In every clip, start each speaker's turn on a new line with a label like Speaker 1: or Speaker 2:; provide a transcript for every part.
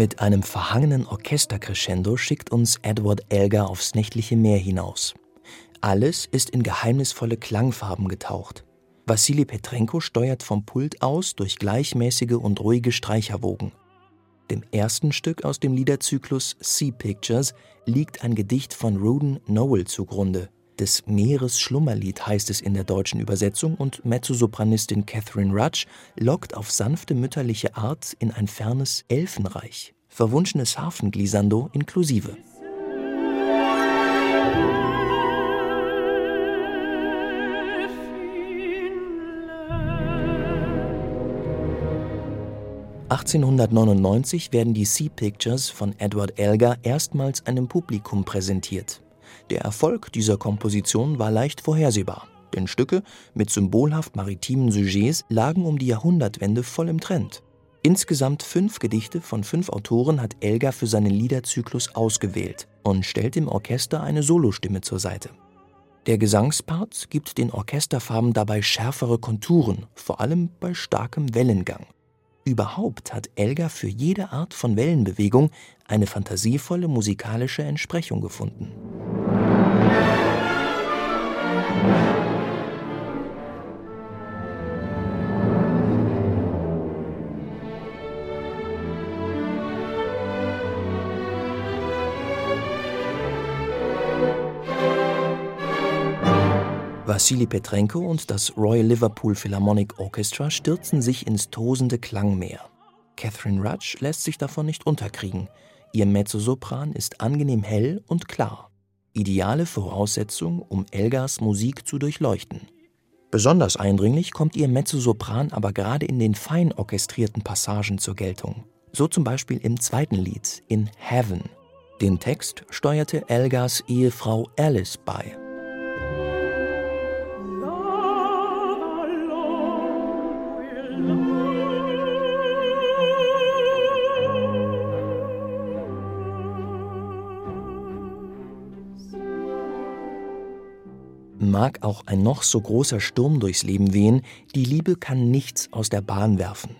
Speaker 1: Mit einem verhangenen Orchestercrescendo schickt uns Edward Elgar aufs nächtliche Meer hinaus. Alles ist in geheimnisvolle Klangfarben getaucht. Wassili Petrenko steuert vom Pult aus durch gleichmäßige und ruhige Streicherwogen. Dem ersten Stück aus dem Liederzyklus Sea Pictures liegt ein Gedicht von Ruden Noel zugrunde. Des Meeres Schlummerlied heißt es in der deutschen Übersetzung und Mezzosopranistin Catherine Rudge lockt auf sanfte mütterliche Art in ein fernes Elfenreich. Verwunschenes Harfenglissando inklusive. 1899 werden die Sea Pictures von Edward Elgar erstmals einem Publikum präsentiert. Der Erfolg dieser Komposition war leicht vorhersehbar, denn Stücke mit symbolhaft maritimen Sujets lagen um die Jahrhundertwende voll im Trend. Insgesamt fünf Gedichte von fünf Autoren hat Elgar für seinen Liederzyklus ausgewählt und stellt dem Orchester eine Solostimme zur Seite. Der Gesangspart gibt den Orchesterfarben dabei schärfere Konturen, vor allem bei starkem Wellengang. Überhaupt hat Elgar für jede Art von Wellenbewegung eine fantasievolle musikalische Entsprechung gefunden. Wassili Petrenko und das Royal Liverpool Philharmonic Orchestra stürzen sich ins tosende Klangmeer. Catherine Rudge lässt sich davon nicht unterkriegen. Ihr Mezzosopran ist angenehm hell und klar. Ideale Voraussetzung, um Elgars Musik zu durchleuchten. Besonders eindringlich kommt ihr Mezzosopran aber gerade in den fein orchestrierten Passagen zur Geltung. So zum Beispiel im zweiten Lied, in Heaven. Den Text steuerte Elgars Ehefrau Alice bei. Mag auch ein noch so großer Sturm durchs Leben wehen, die Liebe kann nichts aus der Bahn werfen.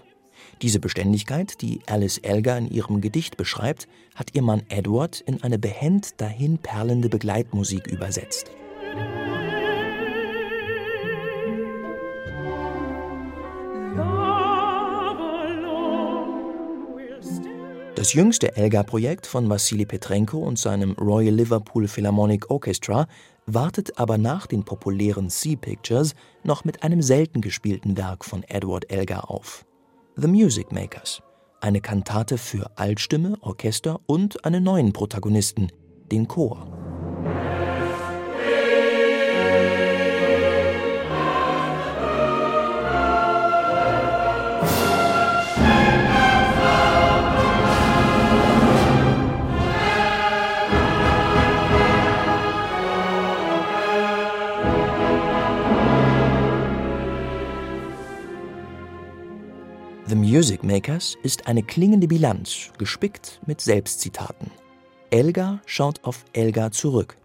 Speaker 1: Diese Beständigkeit, die Alice Elgar in ihrem Gedicht beschreibt, hat ihr Mann Edward in eine behend dahin perlende Begleitmusik übersetzt. Das jüngste Elgar-Projekt von Wassili Petrenko und seinem Royal Liverpool Philharmonic Orchestra wartet aber nach den populären Sea Pictures noch mit einem selten gespielten Werk von Edward Elgar auf: The Music Makers, eine Kantate für Altstimme, Orchester und einen neuen Protagonisten, den Chor. The Music Makers ist eine klingende Bilanz, gespickt mit Selbstzitaten. Elgar schaut auf Elgar zurück.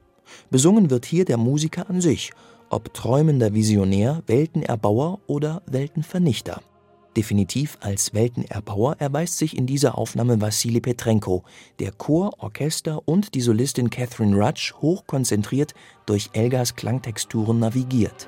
Speaker 1: Besungen wird hier der Musiker an sich, ob träumender Visionär, Weltenerbauer oder Weltenvernichter. Definitiv als Weltenerbauer erweist sich in dieser Aufnahme Wassili Petrenko, der Chor, Orchester und die Solistin Catherine Rudge hochkonzentriert durch Elgars Klangtexturen navigiert.